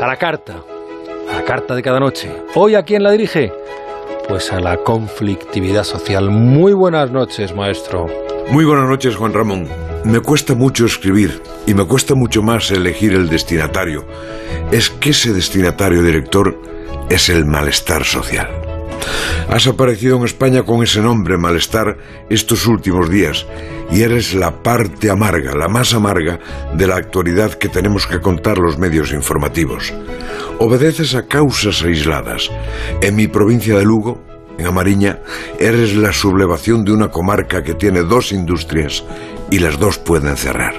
a la carta, a la carta de cada noche. Hoy a quién la dirige? Pues a la conflictividad social. Muy buenas noches, maestro. Muy buenas noches, Juan Ramón. Me cuesta mucho escribir y me cuesta mucho más elegir el destinatario. Es que ese destinatario director es el malestar social. Has aparecido en España con ese nombre, malestar, estos últimos días, y eres la parte amarga, la más amarga, de la actualidad que tenemos que contar los medios informativos. Obedeces a causas aisladas. En mi provincia de Lugo, en Amariña, eres la sublevación de una comarca que tiene dos industrias y las dos pueden cerrar.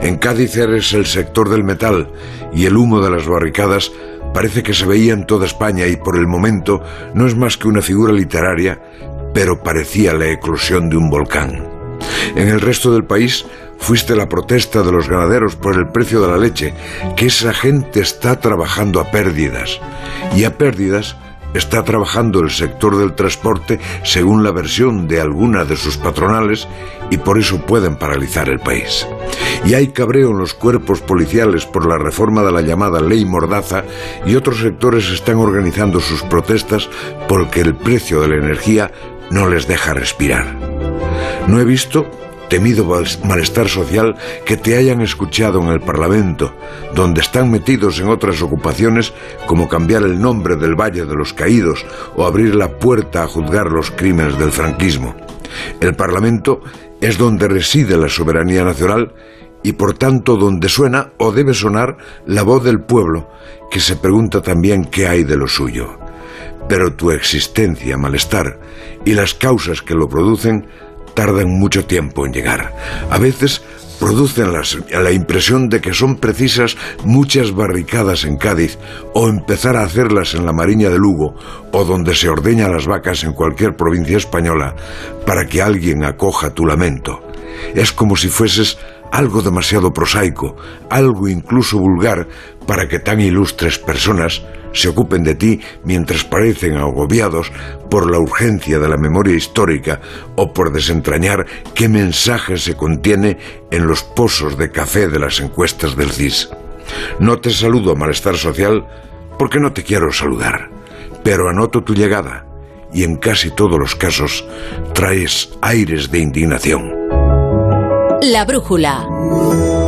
En Cádiz eres el sector del metal y el humo de las barricadas parece que se veía en toda España y por el momento no es más que una figura literaria, pero parecía la eclosión de un volcán. En el resto del país fuiste la protesta de los ganaderos por el precio de la leche, que esa gente está trabajando a pérdidas. Y a pérdidas está trabajando el sector del transporte según la versión de alguna de sus patronales y por eso pueden paralizar el país. Y hay cabreo en los cuerpos policiales por la reforma de la llamada ley Mordaza y otros sectores están organizando sus protestas porque el precio de la energía no les deja respirar. No he visto temido malestar social que te hayan escuchado en el Parlamento, donde están metidos en otras ocupaciones como cambiar el nombre del Valle de los Caídos o abrir la puerta a juzgar los crímenes del franquismo. El Parlamento es donde reside la soberanía nacional y por tanto donde suena o debe sonar la voz del pueblo, que se pregunta también qué hay de lo suyo. Pero tu existencia, malestar, y las causas que lo producen tardan mucho tiempo en llegar. A veces producen la impresión de que son precisas muchas barricadas en Cádiz o empezar a hacerlas en la Mariña de Lugo o donde se ordeña las vacas en cualquier provincia española para que alguien acoja tu lamento. Es como si fueses algo demasiado prosaico, algo incluso vulgar para que tan ilustres personas se ocupen de ti mientras parecen agobiados por la urgencia de la memoria histórica o por desentrañar qué mensaje se contiene en los pozos de café de las encuestas del CIS. No te saludo, malestar social, porque no te quiero saludar, pero anoto tu llegada y en casi todos los casos traes aires de indignación. La brújula.